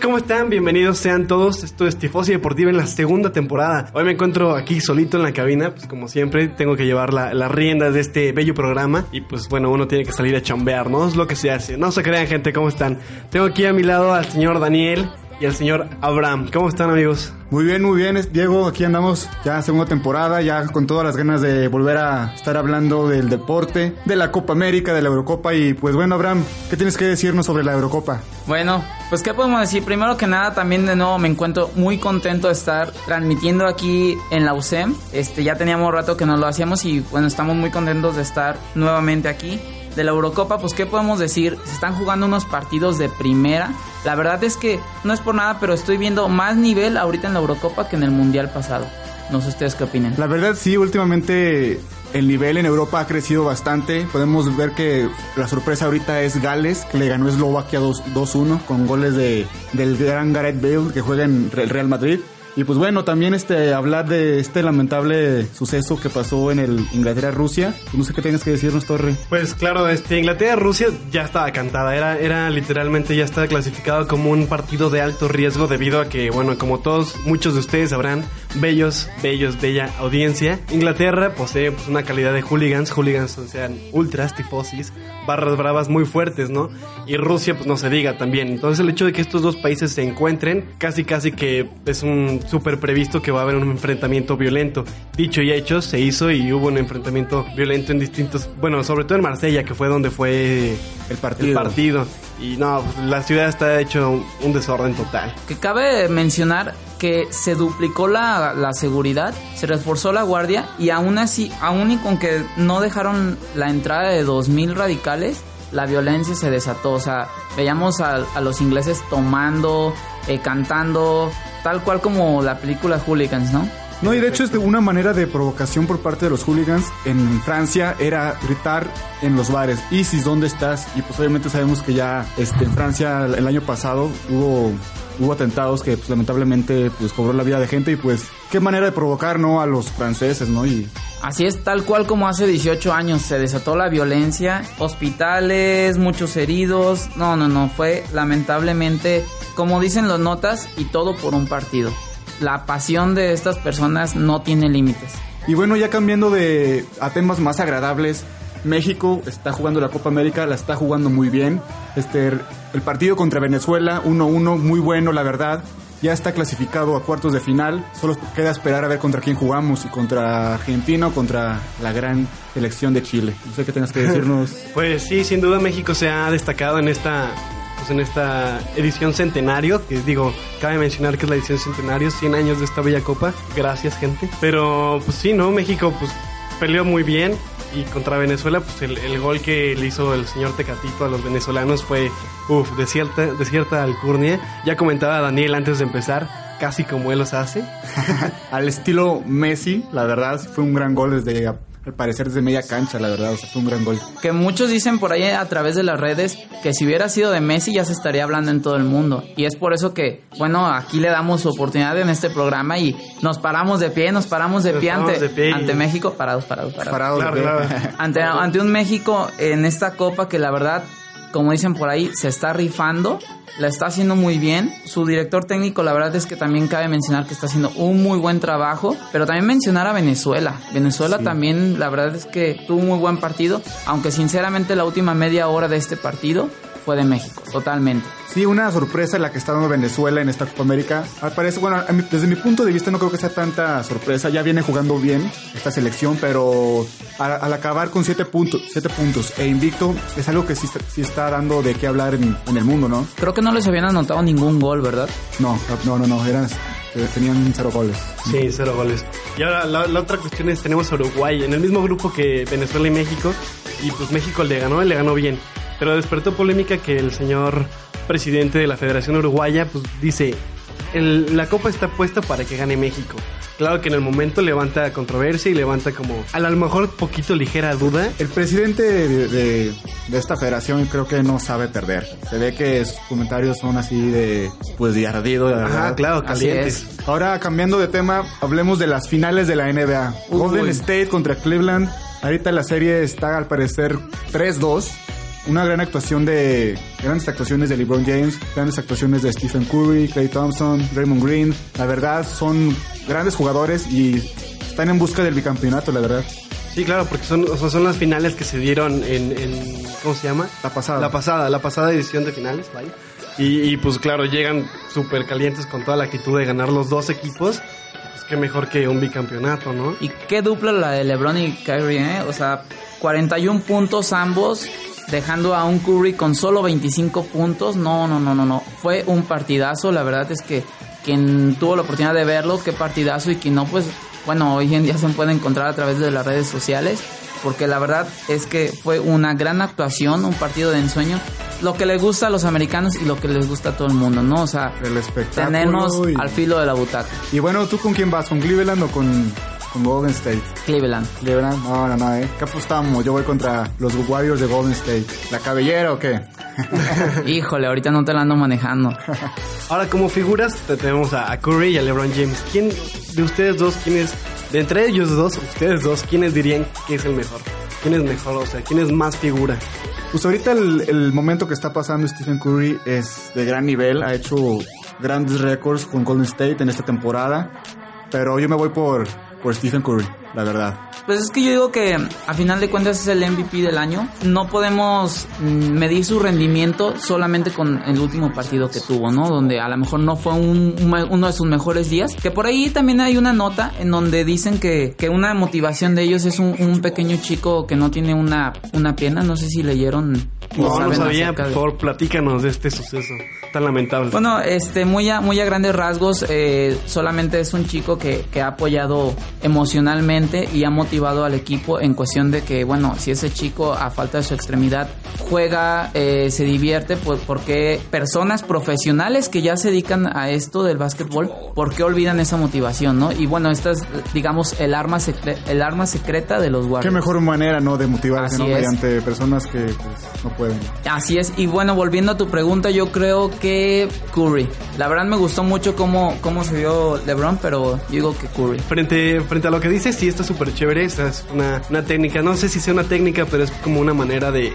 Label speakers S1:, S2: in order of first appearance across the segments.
S1: ¿Cómo están? Bienvenidos sean todos. Esto es Tifosi Deportiva en la segunda temporada. Hoy me encuentro aquí solito en la cabina, pues como siempre tengo que llevar las la riendas de este bello programa y pues bueno, uno tiene que salir a chambear, ¿no? Lo que se hace. No se crean gente, ¿cómo están? Tengo aquí a mi lado al señor Daniel y al señor Abraham. ¿Cómo están amigos?
S2: Muy bien, muy bien, Diego. Aquí andamos ya segunda temporada, ya con todas las ganas de volver a estar hablando del deporte, de la Copa América, de la Eurocopa. Y pues bueno, Abraham, ¿qué tienes que decirnos sobre la Eurocopa?
S3: Bueno, pues qué podemos decir. Primero que nada, también de nuevo me encuentro muy contento de estar transmitiendo aquí en la UCEM. Este, ya teníamos rato que no lo hacíamos y bueno, estamos muy contentos de estar nuevamente aquí de la Eurocopa, pues ¿qué podemos decir? Se están jugando unos partidos de primera. La verdad es que no es por nada, pero estoy viendo más nivel ahorita en la Eurocopa que en el Mundial pasado. No sé ustedes qué opinan.
S2: La verdad sí, últimamente el nivel en Europa ha crecido bastante. Podemos ver que la sorpresa ahorita es Gales, que le ganó Eslovaquia 2-1 con goles de, del gran Gareth Bale que juega en el Real Madrid. Y pues bueno, también este hablar de este lamentable suceso que pasó en el Inglaterra-Rusia. No sé qué tengas que decirnos, Torre.
S1: Pues claro, este Inglaterra-Rusia ya estaba cantada. Era, era literalmente ya estaba clasificado como un partido de alto riesgo debido a que, bueno, como todos, muchos de ustedes sabrán, bellos, bellos, bella audiencia. Inglaterra posee pues, una calidad de hooligans, hooligans, o sea, ultras, tifosis, barras bravas muy fuertes, ¿no? Y Rusia, pues no se diga también. Entonces el hecho de que estos dos países se encuentren, casi casi que es un súper previsto que va a haber un enfrentamiento violento. Dicho y hecho, se hizo y hubo un enfrentamiento violento en distintos, bueno, sobre todo en Marsella, que fue donde fue el partido. El partido. Y no, pues, la ciudad está hecho un desorden total.
S3: Que cabe mencionar que se duplicó la, la, seguridad, se reforzó la guardia y aún así, aún y con que no dejaron la entrada de 2.000 radicales, la violencia se desató. O sea, veíamos a, a los ingleses tomando, eh, cantando, tal cual como la película Hooligans, ¿no?
S2: No, y de hecho es de una manera de provocación por parte de los hooligans en Francia era gritar en los bares, Isis, ¿dónde estás? Y pues obviamente sabemos que ya este, en Francia el año pasado hubo hubo atentados que pues, lamentablemente pues cobró la vida de gente y pues qué manera de provocar no a los franceses no y
S3: Así es, tal cual como hace 18 años se desató la violencia, hospitales, muchos heridos, no, no, no, fue lamentablemente, como dicen las notas, y todo por un partido. La pasión de estas personas no tiene límites.
S2: Y bueno, ya cambiando de a temas más agradables, México está jugando la Copa América, la está jugando muy bien. Este, el partido contra Venezuela, 1-1, muy bueno, la verdad. Ya está clasificado a cuartos de final. Solo queda esperar a ver contra quién jugamos, y contra Argentina o contra la gran selección de Chile. No sé qué tengas que decirnos.
S1: pues sí, sin duda México se ha destacado en esta pues en esta edición centenario, que digo, cabe mencionar que es la edición centenario, 100 años de esta bella copa, gracias gente. Pero pues sí, ¿no? México pues peleó muy bien, y contra Venezuela, pues el, gol que le hizo el señor Tecatito a los venezolanos fue, uff, de cierta, de cierta alcurnia. Ya comentaba Daniel antes de empezar, casi como él los hace.
S2: Al estilo Messi, la verdad, fue un gran gol desde al parecer desde media cancha, la verdad, o sea, fue un gran gol.
S3: Que muchos dicen por ahí a través de las redes que si hubiera sido de Messi ya se estaría hablando en todo el mundo. Y es por eso que, bueno, aquí le damos oportunidad en este programa y nos paramos de pie, nos paramos de pie, ante, ante México, parados, parados, parados. ante, ante un México en esta copa que la verdad, como dicen por ahí, se está rifando la está haciendo muy bien. Su director técnico, la verdad es que también cabe mencionar que está haciendo un muy buen trabajo, pero también mencionar a Venezuela. Venezuela también, la verdad es que tuvo un muy buen partido, aunque sinceramente la última media hora de este partido fue de México, totalmente.
S2: Sí, una sorpresa la que está dando Venezuela en esta Copa América. Bueno, desde mi punto de vista no creo que sea tanta sorpresa. Ya viene jugando bien esta selección, pero al, acabar con siete puntos, siete puntos e invicto es algo que sí, está dando de qué hablar en, el mundo, ¿no?
S3: Creo que no les habían anotado ningún gol, ¿verdad?
S2: No, no, no, no, eran eh, tenían cero goles.
S1: Sí, cero goles. Y ahora la, la, otra cuestión es, tenemos a Uruguay, en el mismo grupo que Venezuela y México, y pues México le ganó, le ganó bien. Pero despertó polémica que el señor presidente de la Federación Uruguaya pues dice, el- la copa está puesta para que gane México. Claro que en el momento levanta controversia y levanta como a lo mejor poquito ligera duda.
S2: El presidente de, de- de esta federación creo que no sabe perder. Se ve que sus comentarios son así de, pues, de ardido, de verdad.
S1: Ajá, claro,
S3: Así
S1: calientes.
S2: Ahora, cambiando de tema, hablemos de las finales de la NBA.
S3: Uy.
S2: Golden State contra Cleveland. Ahorita la serie está al parecer 3-2. Una gran actuación de... Grandes actuaciones de LeBron James. Grandes actuaciones de Stephen Curry, Clay Thompson, Raymond Green. La verdad, son grandes jugadores y están en busca del bicampeonato, la verdad.
S1: Sí, claro, porque son, o sea, son las finales que se dieron en, en- ¿cómo se llama?
S2: La pasada.
S1: La pasada, la pasada edición de finales, vaya. Y, y, pues claro, llegan súper calientes con toda la actitud de ganar los dos equipos. Pues qué mejor que un bicampeonato, ¿no?
S3: Y qué dupla la de LeBron y Kyrie, ¿eh? O sea, 41 puntos ambos, dejando a un Curry con solo 25 puntos. No, no, no, no, no. Fue un partidazo. La verdad es que quien tuvo la oportunidad de verlo, qué partidazo. Y quien no, pues, bueno, hoy en día se puede encontrar a través de las redes sociales. Porque la verdad es que fue una gran actuación, un partido de ensueño. Lo que les gusta a los americanos y lo que les gusta a todo el mundo, ¿no? O sea,
S2: El espectáculo.
S3: tenernos
S2: y-
S3: al filo de la butaca.
S2: Y bueno, ¿tú con quién vas? ¿Con Cleveland o con, con Golden State?
S3: Cleveland.
S2: Cleveland, no, no, no, ¿eh? ¿Qué apostamos? Yo voy contra los Warriors de Golden State. ¿La cabellera o qué?
S3: Híjole, ahorita no te la ando manejando.
S1: Ahora, como figuras, te- tenemos a Curry y a LeBron James. ¿Quién de ustedes dos, quién es, de entre ellos dos, ustedes dos, quiénes dirían que es el mejor? ¿Quién es mejor? O sea, ¿quién es más figura?
S2: Pues ahorita el, el momento que está pasando Stephen Curry es de gran nivel. Ha hecho grandes récords con Golden State en esta temporada. Pero yo me voy por, por Stephen Curry, la verdad.
S3: Pues es que yo digo que a final de cuentas es el MVP del año. No podemos mm, medir su rendimiento solamente con el último partido que tuvo, ¿no? Donde a lo mejor no fue un- un- uno de sus mejores días. Que por ahí también hay una nota en donde dicen que, que una motivación de ellos es un, un pequeño chico que no tiene una, una pierna. No sé si leyeron.
S1: No, no sabía, por
S3: de-
S1: favor, platícanos de este suceso tan lamentable.
S3: Bueno, este, muy a, muy a grandes rasgos, eh, solamente es un chico que, que ha apoyado emocionalmente y ha motivado al equipo en cuestión de que, bueno, si ese chico a falta de su extremidad juega, eh, se divierte, pues porque personas profesionales que ya se dedican a esto del básquetbol, ¿por qué olvidan esa motivación, no? Y bueno, esta es, digamos, el arma, secre- el arma secreta de los
S2: Qué
S3: Warriors.
S2: mejor manera, ¿no? De motivarse, ¿no? Mediante personas que pues, no pueden.
S3: Así es, y bueno, volviendo a tu pregunta, yo creo que Curry. La verdad me gustó mucho cómo, cómo se vio LeBron, pero yo digo que Curry.
S1: Frente, frente a lo que dices, sí está súper chévere. Esta es una, una técnica. No sé si sea una técnica, pero es como una manera de,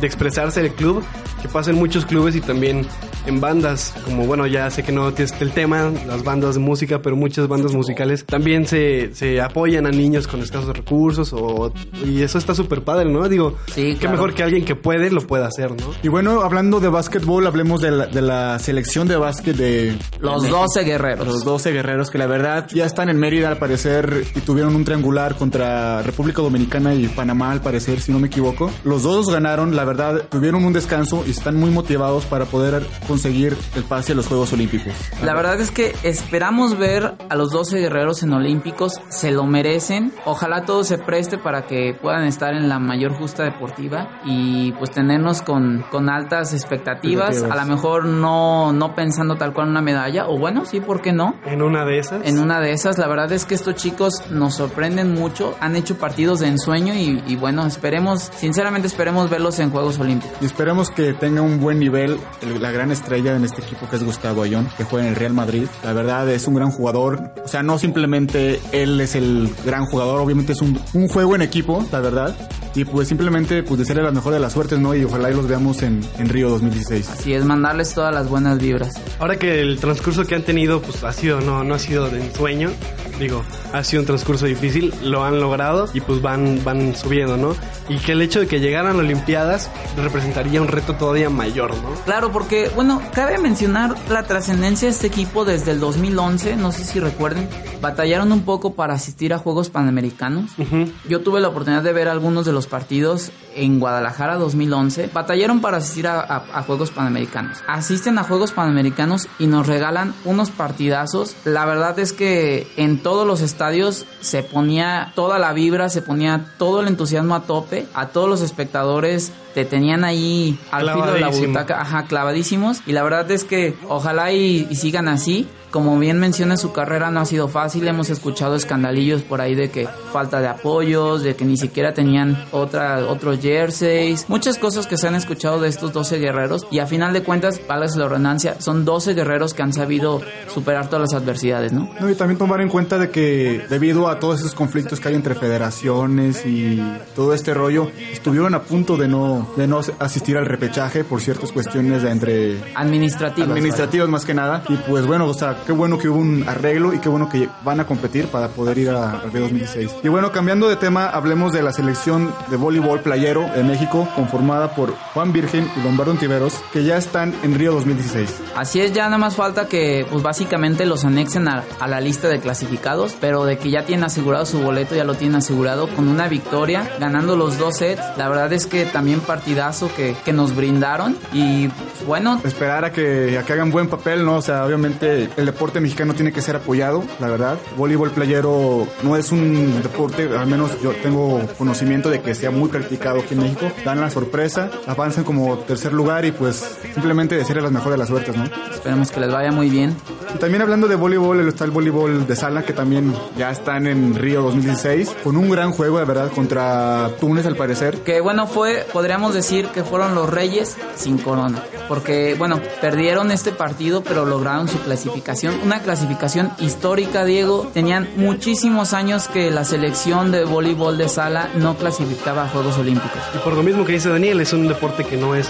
S1: de expresarse del club. Que pasa en muchos clubes y también en bandas. Como bueno, ya sé que no tienes el tema, las bandas de música, pero muchas bandas musicales también se, se apoyan a niños con escasos recursos. O, y eso está súper padre, ¿no? Digo,
S3: Sí,
S1: qué
S3: claro.
S1: mejor que alguien que puede lo pueda hacer, ¿no?
S2: Y bueno, hablando de básquetbol, hablemos de la, de la selección de básquet de...
S3: Los
S2: de
S3: 12 guerreros.
S2: Los 12 guerreros que la verdad ya están en Mérida al parecer y tuvieron un triangular contra República Dominicana y Panamá al parecer, si no me equivoco. Los dos ganaron, la verdad, tuvieron un descanso y están muy motivados para poder conseguir el pase a los Juegos Olímpicos.
S3: La verdad es que esperamos ver a los 12 guerreros en Olímpicos, se lo merecen. Ojalá todo se preste para que puedan estar en la mayor justa deportiva y pues tenernos con, con altas expectativas.
S2: Expectativas.
S3: A lo mejor no, no pensando tal cual una medalla, o bueno, sí, ¿por qué no?
S1: En una de esas.
S3: En una de esas, la verdad es que estos chicos nos sorprenden mucho, han hecho partidos de ensueño y, y bueno, esperemos, sinceramente esperemos verlos en Juegos Olímpicos.
S2: Y esperemos que tenga un buen nivel el- la gran estrella en este equipo que es Gustavo Ayón, que juega en el Real Madrid. La verdad es un gran jugador. O sea, no simplemente él es el gran jugador, obviamente es un, un juego en equipo, la verdad. Y pues simplemente pues desearle la mejor de las suertes, ¿no? Y ojalá y los veamos en, en Río 2016.
S3: Así es, mandarles todas las buenas vibras.
S1: Ahora que el transcurso que han tenido, pues ha sido, no, no ha sido de ensueño. Digo, ha sido un transcurso difícil, lo han logrado y pues van, van subiendo, ¿no? Y que el hecho de que llegaran a Olimpiadas representaría un reto todavía mayor, ¿no?
S3: Claro, porque, bueno, cabe mencionar la trascendencia de este equipo desde el 2011, no sé si recuerden, batallaron un poco para asistir a Juegos Panamericanos.
S1: Ujú.
S3: Yo tuve la oportunidad de ver algunos de los partidos en Guadalajara 2011. Batallaron para asistir a, a- a Juegos Panamericanos. Asisten a Juegos Panamericanos y nos regalan unos partidazos. La verdad es que en todos los estadios se ponía toda la vibra, se ponía todo el entusiasmo a tope, a todos los espectadores te tenían ahí al filo de la butaca, ajá, clavadísimos. Y la verdad es que ojalá y, y sigan así. Como bien menciona su carrera no ha sido fácil, hemos escuchado escandalillos por ahí de que falta de apoyos, de que ni siquiera tenían otra, otros jerseys, muchas cosas que se han escuchado de estos 12 guerreros y a final de cuentas, válgase la redundancia, son 12 guerreros que han sabido superar todas las adversidades, ¿no?
S2: No, y también tomar en cuenta de que debido a todos esos conflictos que hay entre federaciones y todo este rollo, estuvieron a punto de no, de no asistir al repechaje por ciertas cuestiones de entre
S3: Administrativas.
S2: administrativos más que nada. Y pues bueno, o sea, qué bueno que hubo un arreglo y qué bueno que van a competir para poder ir a, al Río 2016. Y bueno, cambiando de tema, hablemos de la selección de voleibol playero de México, conformada por Juan Virgen y Lombardo Ontiveros, que ya están en Río 2016.
S3: Así es, ya nada más falta que pues básicamente los anexen a, a la lista de clasificados, pero de que ya tienen asegurado su boleto, ya lo tienen asegurado con una victoria, ganando los dos sets. La verdad es que también partidazo que, que nos brindaron y bueno,
S2: Esperar a que, a que hagan buen papel, ¿no? O sea, obviamente el deporte mexicano tiene que ser apoyado, la verdad. Voleibol playero no es un deporte, al menos yo tengo conocimiento de que sea muy practicado aquí en México. Dan la sorpresa, avanzan como tercer lugar y pues simplemente desearles las mejores de las suertes, ¿no?
S3: esperemos que les vaya muy bien.
S2: Y también hablando de voleibol, está el voleibol de sala que también ya están en Río 2016 con un gran juego de verdad contra Túnez al parecer.
S3: Que bueno, fue, podríamos decir que fueron los Reyes sin corona. Porque bueno, perdieron este partido, pero lograron su clasificación. Una clasificación histórica, Diego. Tenían muchísimos años que la selección de voleibol de sala no clasificaba a Juegos Olímpicos.
S1: Y por lo mismo que dice Daniel, es un deporte que no es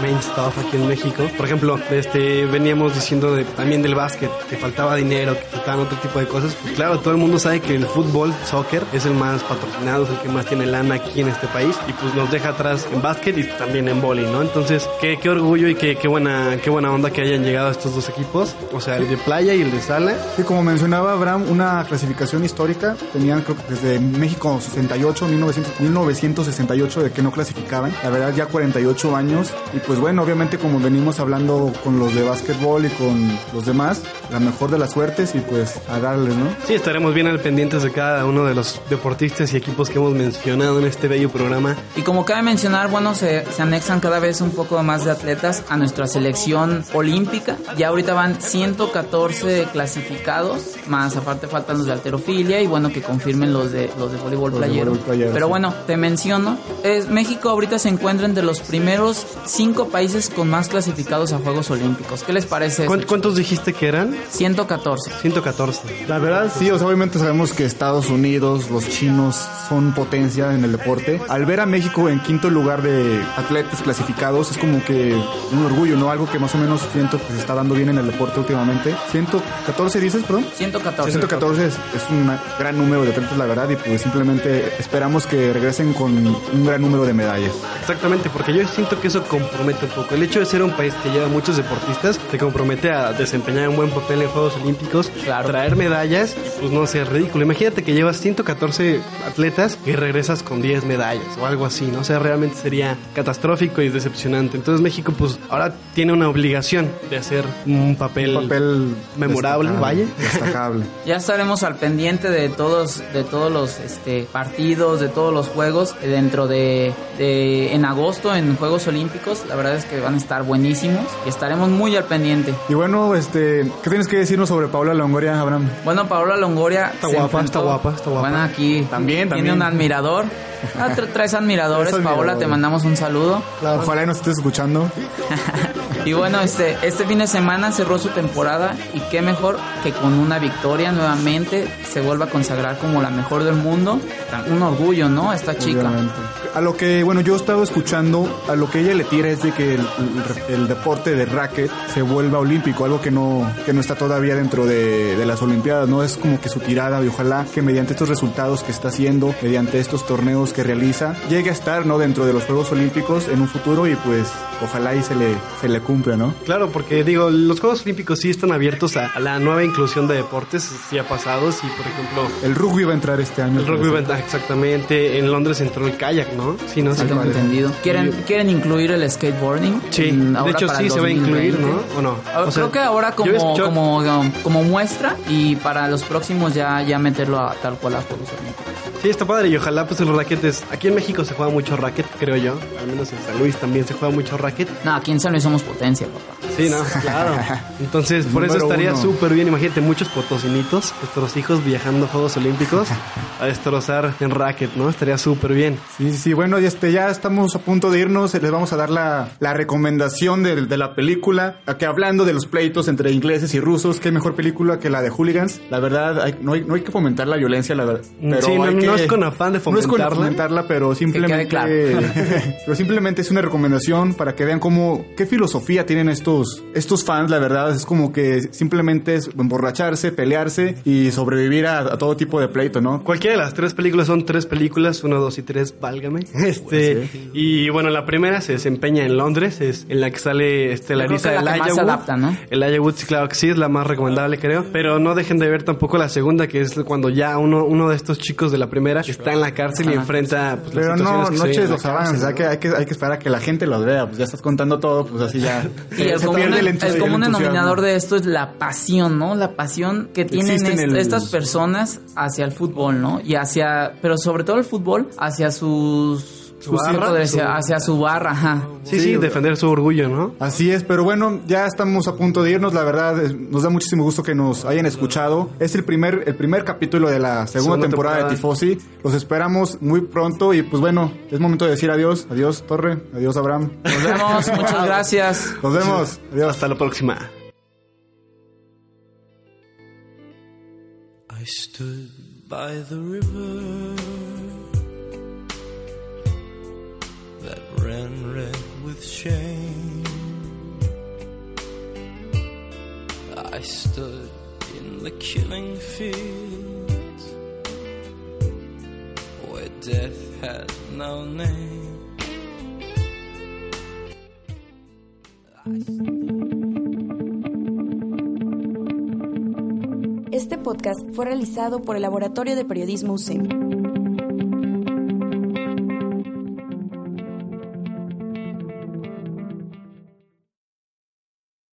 S1: main stuff aquí en México. Por ejemplo, este veníamos diciendo de, también del básquet, que faltaba dinero, que faltaban otro tipo de cosas. Pues claro, todo el mundo sabe que el fútbol, soccer, es el más patrocinado, es el que más tiene lana aquí en este país. Y pues nos deja atrás en básquet y también en vóley, ¿no? Entonces, qué, qué orgullo y qué, qué, buena, qué buena onda que hayan llegado estos dos equipos. O sea, el de playa y el de sala.
S2: Sí, como mencionaba Abraham, una clasificación histórica. Tenían desde México 68, 1900, 1968 de que no clasificaban. La verdad ya 48 años. Y pues bueno, obviamente como venimos hablando con los de básquetbol y con los demás, la mejor de las suertes y pues a darles, ¿no?
S1: Sí, estaremos bien al pendientes de cada uno de los deportistas y equipos que hemos mencionado en este bello programa.
S3: Y como cabe mencionar, bueno, se, se anexan cada vez un poco más de atletas a nuestra selección olímpica. Ya ahorita van 114 clasificados, más aparte faltan los de alterofilia y bueno, que confirmen los de los de voleibol
S2: Los de
S3: playero.
S2: voleibol playero,
S3: Pero
S2: sí.
S3: bueno, te menciono, es, México ahorita se encuentra entre los primeros cinco países con más clasificados a Juegos Olímpicos. ¿Qué les parece?
S1: ¿Cuánt-
S3: eso?
S1: ¿Cuántos dijiste que eran?
S3: 114.
S1: 114.
S2: La verdad, sí, o sea, obviamente sabemos que Estados Unidos, los chinos son potencia en el deporte. Al ver a México en quinto lugar de atletas clasificados, es como que un orgullo, ¿no? Algo que más o menos siento que se está dando bien en el deporte últimamente. 114 dices, perdón.
S3: 114.
S2: 114 es, es un gran número de atletas, la verdad, y pues simplemente esperamos que regresen con un gran número de medallas.
S1: Exactamente, porque yo siento que eso compromete un poco. El hecho de ser un país que lleva muchos deportistas te compromete a desempeñar un buen papel en Juegos Olímpicos,
S3: Claro.
S1: traer medallas pues no ser ridículo. Imagínate que llevas 114 atletas y regresas con 10 medallas o algo así, ¿no? O sea, realmente sería catastrófico y decepcionante. Entonces México pues ahora tiene una obligación de hacer un papel,
S2: Un papel
S1: memorable,
S2: destacable,
S1: vaya.
S2: Destacable.
S3: Ya estaremos al pendiente de todos, de todos los este, partidos, de todos los juegos eh, dentro de, de- en agosto en Juegos Olímpicos. La verdad es que van a estar buenísimos y estaremos muy al pendiente.
S2: Y bueno, este, ¿qué tienes que decirnos sobre Paula Longoria, Abraham?
S3: Bueno, Paola Longoria
S1: Está guapa,
S3: enfrentó-
S1: está guapa, está guapa.
S3: Bueno, aquí
S2: También,
S3: tiene
S2: también.
S3: un admirador. Ah, traes admiradores, Paola, te mandamos un saludo.
S2: Ojalá y nos estés escuchando.
S3: Y bueno, este, este fin de semana cerró su temporada y qué mejor que con una victoria nuevamente se vuelva a consagrar como la mejor del mundo. Un orgullo, ¿no? Esta chica.
S2: A lo que, bueno, yo estaba escuchando, a lo que ella le tira es de que el, el- el deporte de racket se vuelva olímpico, algo que no, que no está todavía dentro de, de las Olimpiadas, ¿no? Es como que su tirada y ojalá que mediante estos resultados que está haciendo, mediante estos torneos que realiza, llegue a estar, ¿no? Dentro de los Juegos Olímpicos en un futuro y pues ojalá y se le, se le cumpla, ¿no?
S1: Claro, porque digo, los Juegos Olímpicos sí están abiertos a, a la nueva inclusión de deportes, sí ha pasado, sí, por ejemplo,
S2: El rugby va a entrar este año.
S1: el rugby va- exactamente, en Londres entró el kayak, ¿no? Sí, no
S3: Sí,
S1: sé.
S3: tengo entendido. Quieren, quieren incluir el skateboarding.
S1: Sí,
S3: en-
S1: de
S3: ahora
S1: hecho
S3: para
S1: sí se va a incluir,
S3: 2020.
S1: ¿no? ¿O no? O sea,
S3: Creo que ahora como, um, como muestra y para los próximos ya, ya meterlo a tal cual a Juegos Olímpicos.
S1: Sí, está padre y ojalá pues los raquetes. Aquí en México se juega mucho racket, creo yo. Al menos en San Luis también se juega mucho racket.
S3: No, aquí en San Luis somos potencia, papá.
S1: Sí, no, claro. Entonces, por eso estaría súper bien. Imagínate, muchos potosinitos, nuestros hijos viajando a Juegos Olímpicos a destrozar en racket, ¿no? Estaría súper bien.
S2: Sí, sí. Bueno, y este, ya estamos a punto de irnos. Les vamos a dar la, la recomendación de, de la película. Aquí hablando de los pleitos entre ingleses y rusos, qué mejor película que la de Hooligans. La verdad, hay- no, hay, no hay que fomentar la violencia, la verdad. Pero
S1: Sí, no- es con afán de
S2: No es con
S1: fomentarla.
S2: fomentarla, pero simplemente.
S3: claro.
S2: pero simplemente es una recomendación para que vean cómo, qué filosofía tienen estos, estos fans, la verdad. Es como que simplemente es emborracharse, pelearse y sobrevivir a, a todo tipo de pleito, ¿no?
S1: Cualquiera de las tres películas son tres películas, uno, dos y tres, válgame. Este,
S2: Pues
S1: y bueno, la primera se desempeña en Londres, es en la que sale este,
S3: es que más
S1: Elijah Wood.
S3: adapta, ¿no?
S1: Elijah Wood, sí, claro que sí, es la más recomendable, creo. Pero no dejen de ver tampoco la segunda, que es cuando ya uno, uno de estos chicos de la primera está en la cárcel y
S3: Ajá.
S1: enfrenta pues, las
S2: Pero
S1: situaciones
S2: no,
S1: que
S2: no
S1: se viven
S2: eches
S1: en la
S2: los avances, hay que, hay, que, hay que esperar a que la gente los vea, pues ya estás contando todo, pues así ya.
S3: Y el
S2: se
S3: común,
S2: pierde
S3: el,
S2: entusi-
S3: común denominador de esto es la pasión, ¿no? La pasión que tienen est-
S2: el-
S3: estas personas hacia el fútbol, ¿no? Y hacia, pero sobre todo el fútbol, hacia sus...
S1: Su barra,
S3: hacia su barra, ajá.
S1: Sí,
S2: Sí,
S1: defender su orgullo, ¿no?
S2: Así es, pero bueno, ya estamos a punto de irnos, la verdad, es- nos da muchísimo gusto que nos hayan escuchado. Es el primer, el primer capítulo de la segunda,
S1: Segunda
S2: temporada,
S1: temporada.
S2: de Tifosi. Los esperamos muy pronto y pues bueno, es momento de decir adiós. Adiós, Torre. Adiós, Abraham.
S3: Nos vemos, muchas gracias.
S2: Nos vemos. Adiós.
S1: Hasta la próxima.
S4: I stood by the river ran red with shame. I stood in the killing fields where death had no name.
S5: Este podcast fue realizado por el Laboratorio de Periodismo UCEM.